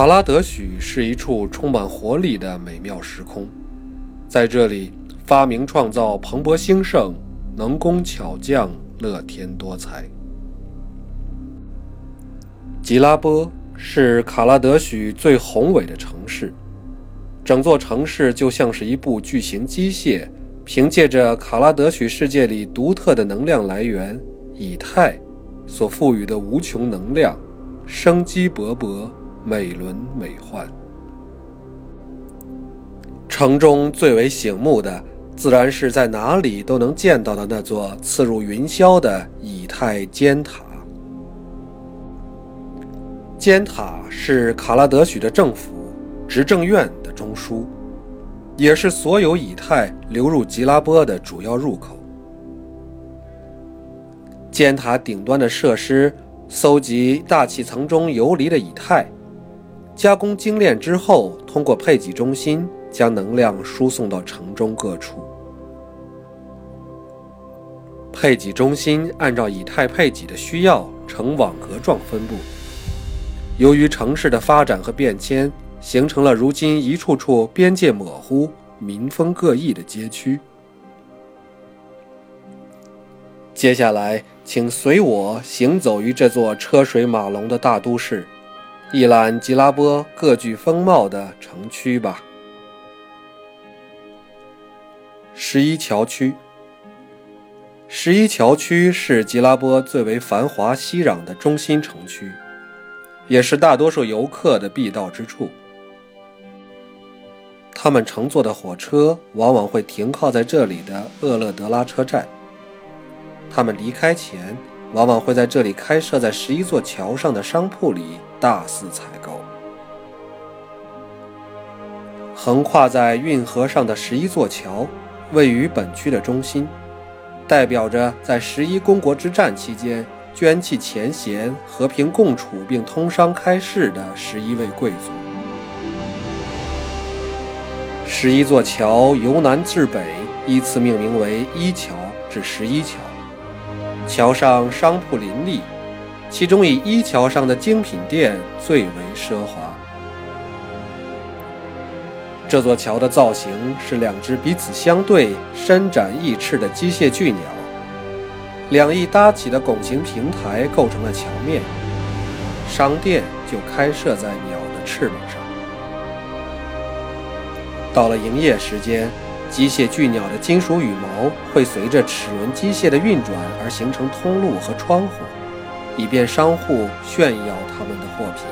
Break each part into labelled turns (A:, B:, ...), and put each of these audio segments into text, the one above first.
A: 卡拉德许是一处充满活力的美妙时空，在这里，发明创造蓬勃兴盛，能工巧匠乐天多才。吉拉波是卡拉德许最宏伟的城市，整座城市就像是一部巨型机械，凭借着卡拉德许世界里独特的能量来源——以太，所赋予的无穷能量，生机勃勃。美轮美奂。城中最为醒目的，自然是在哪里都能见到的那座刺入云霄的以太尖塔。尖塔是卡拉德许的政府执政院的中枢，也是所有以太流入吉拉波的主要入口。尖塔顶端的设施搜集大气层中游离的以太。加工精炼之后，通过配给中心将能量输送到城中各处。配给中心按照以太配给的需要呈网格状分布。由于城市的发展和变迁，形成了如今一处处边界模糊、民风各异的街区。接下来，请随我行走于这座车水马龙的大都市。一览吉拉波各具风貌的城区吧。十一桥区，十一桥区是吉拉波最为繁华熙攘的中心城区，也是大多数游客的必到之处。他们乘坐的火车往往会停靠在这里的厄勒德拉车站。他们离开前。往往会在这里开设在十一座桥上的商铺里大肆采购。横跨在运河上的十一座桥，位于本区的中心，代表着在十一公国之战期间捐弃前嫌、和平共处并通商开市的十一位贵族。十一座桥由南至北依次命名为一桥至十一桥。桥上商铺林立，其中以一桥上的精品店最为奢华。这座桥的造型是两只彼此相对、伸展翼翅的机械巨鸟，两翼搭起的拱形平台构成了桥面，商店就开设在鸟的翅膀上。到了营业时间。机械巨鸟的金属羽毛会随着齿轮机械的运转而形成通路和窗户，以便商户炫耀他们的货品。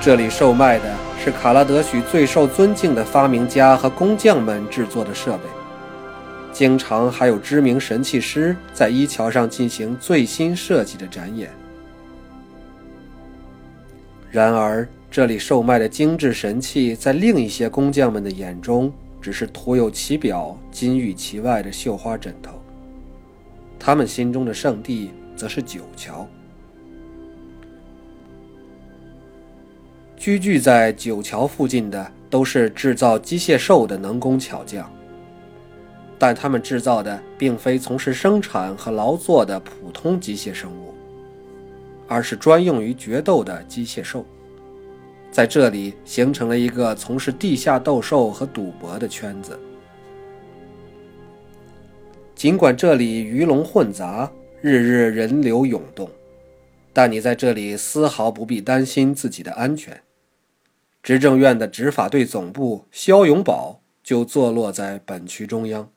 A: 这里售卖的是卡拉德许最受尊敬的发明家和工匠们制作的设备，经常还有知名神器师在一桥上进行最新设计的展演。然而，这里售卖的精致神器，在另一些工匠们的眼中，只是徒有其表、金玉其外的绣花枕头。他们心中的圣地，则是九桥。居住在九桥附近的，都是制造机械兽的能工巧匠，但他们制造的，并非从事生产和劳作的普通机械生物，而是专用于决斗的机械兽。在这里形成了一个从事地下斗兽和赌博的圈子。尽管这里鱼龙混杂，日日人流涌动，但你在这里丝毫不必担心自己的安全。执政院的执法队总部肖永宝就坐落在本区中央。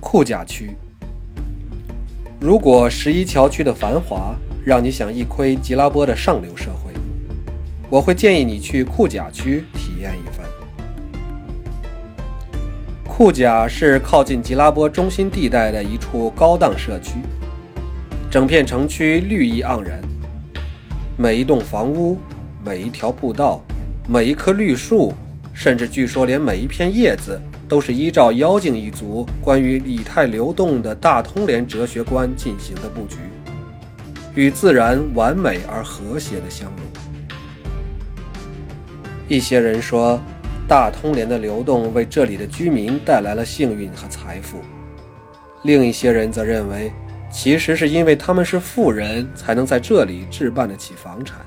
A: 库甲区，如果十一桥区的繁华。让你想一窥吉拉波的上流社会，我会建议你去库贾区体验一番。库贾是靠近吉拉波中心地带的一处高档社区，整片城区绿意盎然，每一栋房屋、每一条步道、每一棵绿树，甚至据说连每一片叶子，都是依照妖精一族关于以太流动的大通联哲学观进行的布局。与自然完美而和谐的相融。一些人说，大通联的流动为这里的居民带来了幸运和财富；另一些人则认为，其实是因为他们是富人，才能在这里置办得起房产。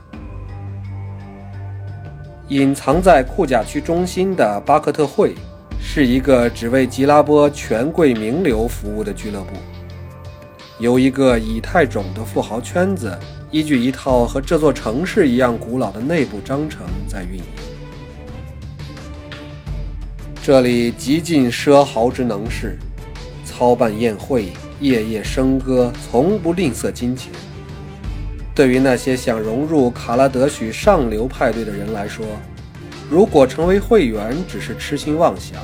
A: 隐藏在库贾区中心的巴克特会，是一个只为吉拉波权贵名流服务的俱乐部，由一个以太种的富豪圈子，依据一套和这座城市一样古老的内部章程在运营。这里极尽奢豪之能事，操办宴会，夜夜笙歌，从不吝啬金钱。对于那些想融入卡拉德许上流派对的人来说，如果成为会员只是痴心妄想，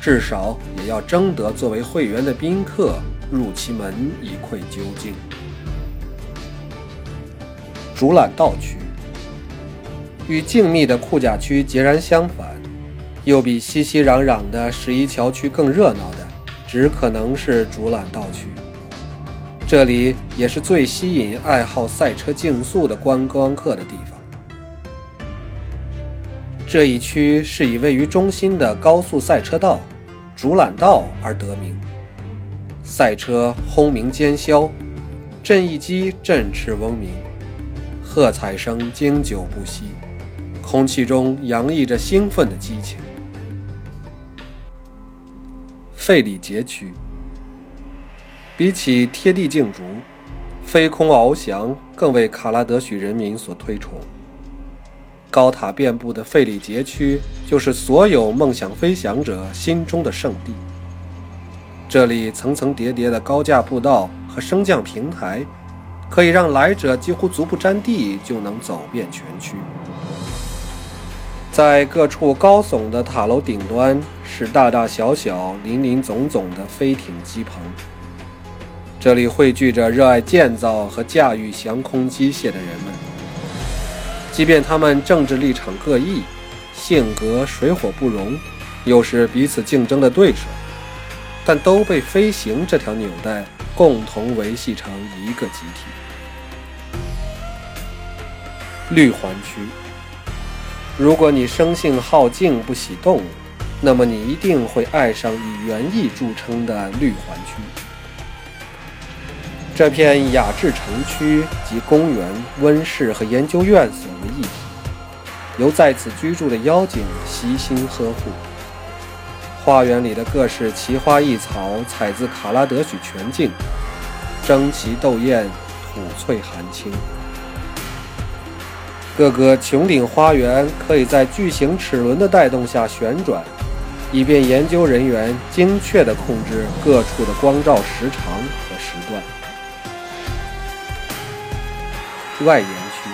A: 至少也要争得作为会员的宾客入其门一窥究竟。竹缆道区与静谧的库贾区截然相反，又比熙熙攘攘的十一桥区更热闹的，只可能是竹缆道区。这里也是最吸引爱好赛车竞速的观光客的地方。这一区是以位于中心的高速赛车道——竹缆道而得名。赛车轰鸣尖啸，振翼机振翅嗡鸣，喝彩声经久不息，空气中洋溢着兴奋的激情。费里杰区。比起贴地竞逐，飞空翱翔更为卡拉德许人民所推崇。高塔遍布的费里杰区，就是所有梦想飞翔者心中的圣地。这里层层叠叠的高架步道和升降平台，可以让来者几乎足不沾地就能走遍全区。在各处高耸的塔楼顶端，是大大小小、林林总总的飞艇机棚。这里汇聚着热爱建造和驾驭翔空机械的人们，即便他们政治立场各异，性格水火不容，又是彼此竞争的对手，但都被飞行这条纽带共同维系成一个集体。绿环区，如果你生性好静不喜动，那么你一定会爱上以园艺著称的绿环区。这片雅致城区集公园、温室和研究院所为一体，由在此居住的妖精悉心呵护。花园里的各式奇花异草采自卡拉德许全境，争奇斗艳，吐翠含青。各个穹顶花园可以在巨型齿轮的带动下旋转，以便研究人员精确地控制各处的光照时长和时段。外延区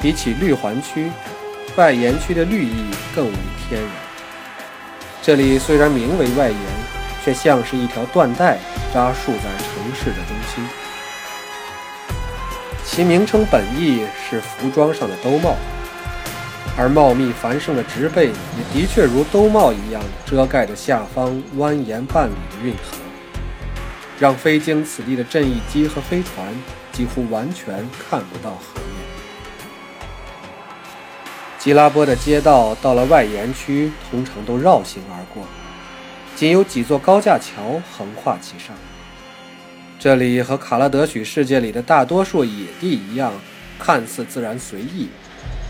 A: 比起绿环区，外延区的绿意更为天然。这里虽然名为外延，却像是一条缎带扎束在城市的中心。其名称本意是服装上的兜帽，而茂密繁盛的植被也的确如兜帽一样遮盖着下方蜿蜒半里的运河，让飞经此地的振翼机和飞船。几乎完全看不到河。吉拉波的街道到了外沿区，通常都绕行而过，仅有几座高架桥横跨其上。这里和卡拉德许世界里的大多数野地一样，看似自然随意，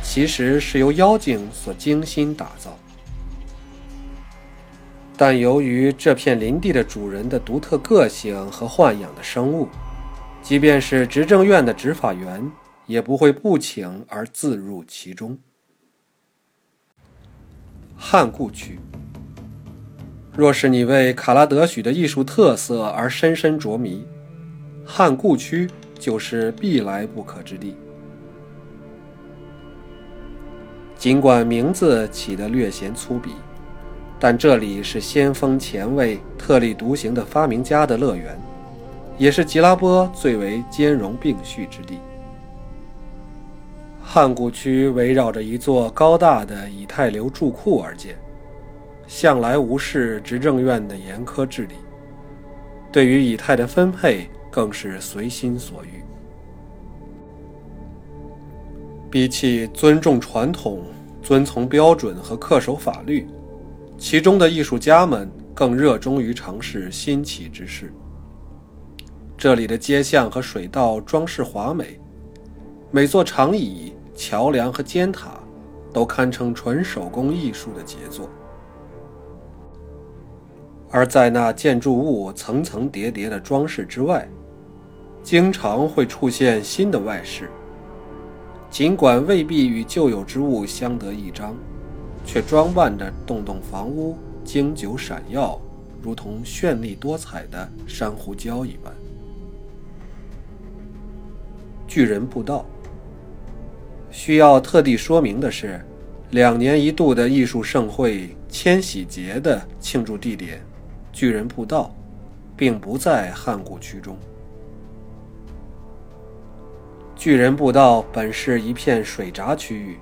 A: 其实是由妖精所精心打造。但由于这片林地的主人的独特个性和豢养的生物。即便是执政院的执法员，也不会不请而自入其中。汉故区，若是你为卡拉德许的艺术特色而深深着迷，汉故区就是必来不可之地。尽管名字起得略显粗鄙，但这里是先锋前卫、特立独行的发明家的乐园。也是吉拉波最为兼容并蓄之地。汉古区围绕着一座高大的以太流柱库而建，向来无视执政院的严苛治理，对于以太的分配更是随心所欲。比起尊重传统、遵从标准和恪守法律，其中的艺术家们更热衷于尝试新奇之事。这里的街巷和水道装饰华美，每座长椅、桥梁和尖塔都堪称纯手工艺术的杰作。而在那建筑物层层叠叠的装饰之外，经常会出现新的外饰，尽管未必与旧有之物相得益彰，却装扮着栋栋房屋，经久闪耀，如同绚丽多彩的珊瑚礁一般。巨人步道。需要特地说明的是，两年一度的艺术盛会——千禧节的庆祝地点——巨人步道，并不在汉谷区中。巨人步道本是一片水闸区域，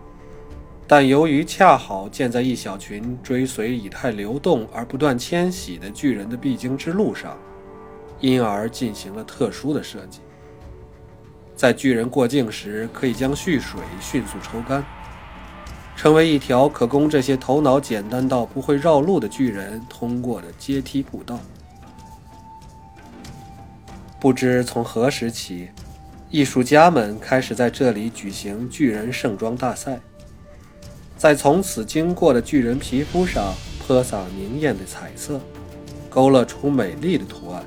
A: 但由于恰好建在一小群追随以太流动而不断迁徙的巨人的必经之路上，因而进行了特殊的设计。在巨人过境时，可以将蓄水迅速抽干，成为一条可供这些头脑简单到不会绕路的巨人通过的阶梯步道。不知从何时起，艺术家们开始在这里举行巨人盛装大赛，在从此经过的巨人皮肤上泼洒明艳的彩色，勾勒出美丽的图案，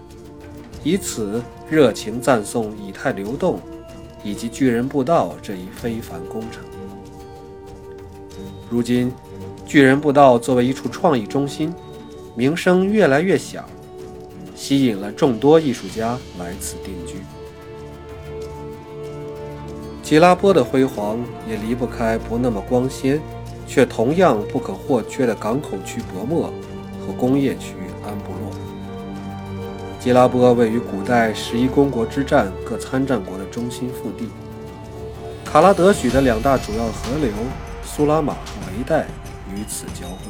A: 以此热情赞颂以太流动。以及巨人步道这一非凡工程。如今，巨人步道作为一处创意中心，名声越来越响，吸引了众多艺术家来此定居。吉拉波的辉煌也离不开不那么光鲜，却同样不可或缺的港口区博莫和工业区安布洛。吉拉波位于古代十一公国之战各参战国的中心腹地，卡拉德许的两大主要河流苏拉马和维代与此交汇，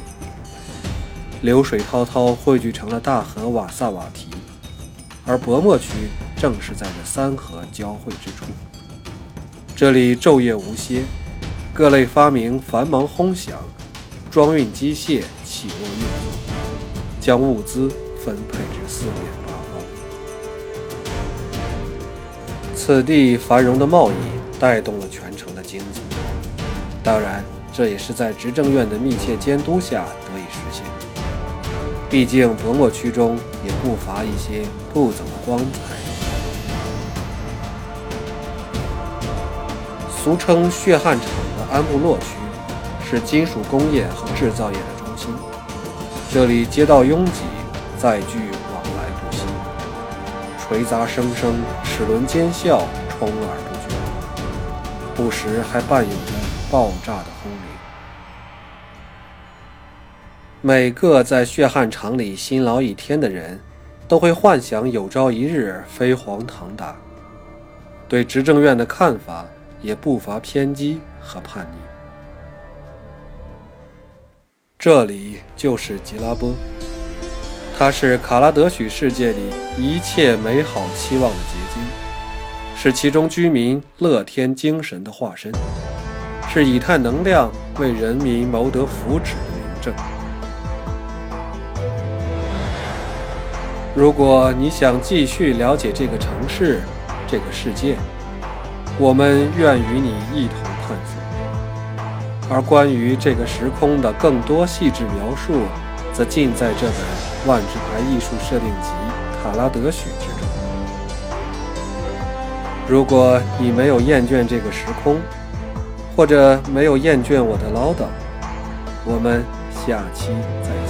A: 流水滔滔汇聚成了大河瓦萨瓦提，而博莫区正是在这三河交汇之处。这里昼夜无歇，各类发明繁忙轰响，装运机械起落运作，将物资分配至四面。此地繁荣的贸易带动了全城的经济，当然，这也是在执政院的密切监督下得以实现。毕竟，博莫区中也不乏一些不怎么光彩。俗称“血汗厂”的安布洛区，是金属工业和制造业的中心，这里街道拥挤，载具。回杂声声，齿轮尖啸，充耳不绝，不时还伴有着爆炸的轰鸣。每个在血汗厂里辛劳一天的人，都会幻想有朝一日飞黄腾达。对执政院的看法也不乏偏激和叛逆。这里就是吉拉波。它是卡拉德许世界里一切美好期望的结晶，是其中居民乐天精神的化身，是以太能量为人民谋得福祉的明证。如果你想继续了解这个城市、这个世界，我们愿与你一同探索。而关于这个时空的更多细致描述，则尽在这本《万智牌艺术设定集·卡拉德许》之中。如果你没有厌倦这个时空，或者没有厌倦我的唠叨，我们下期再见。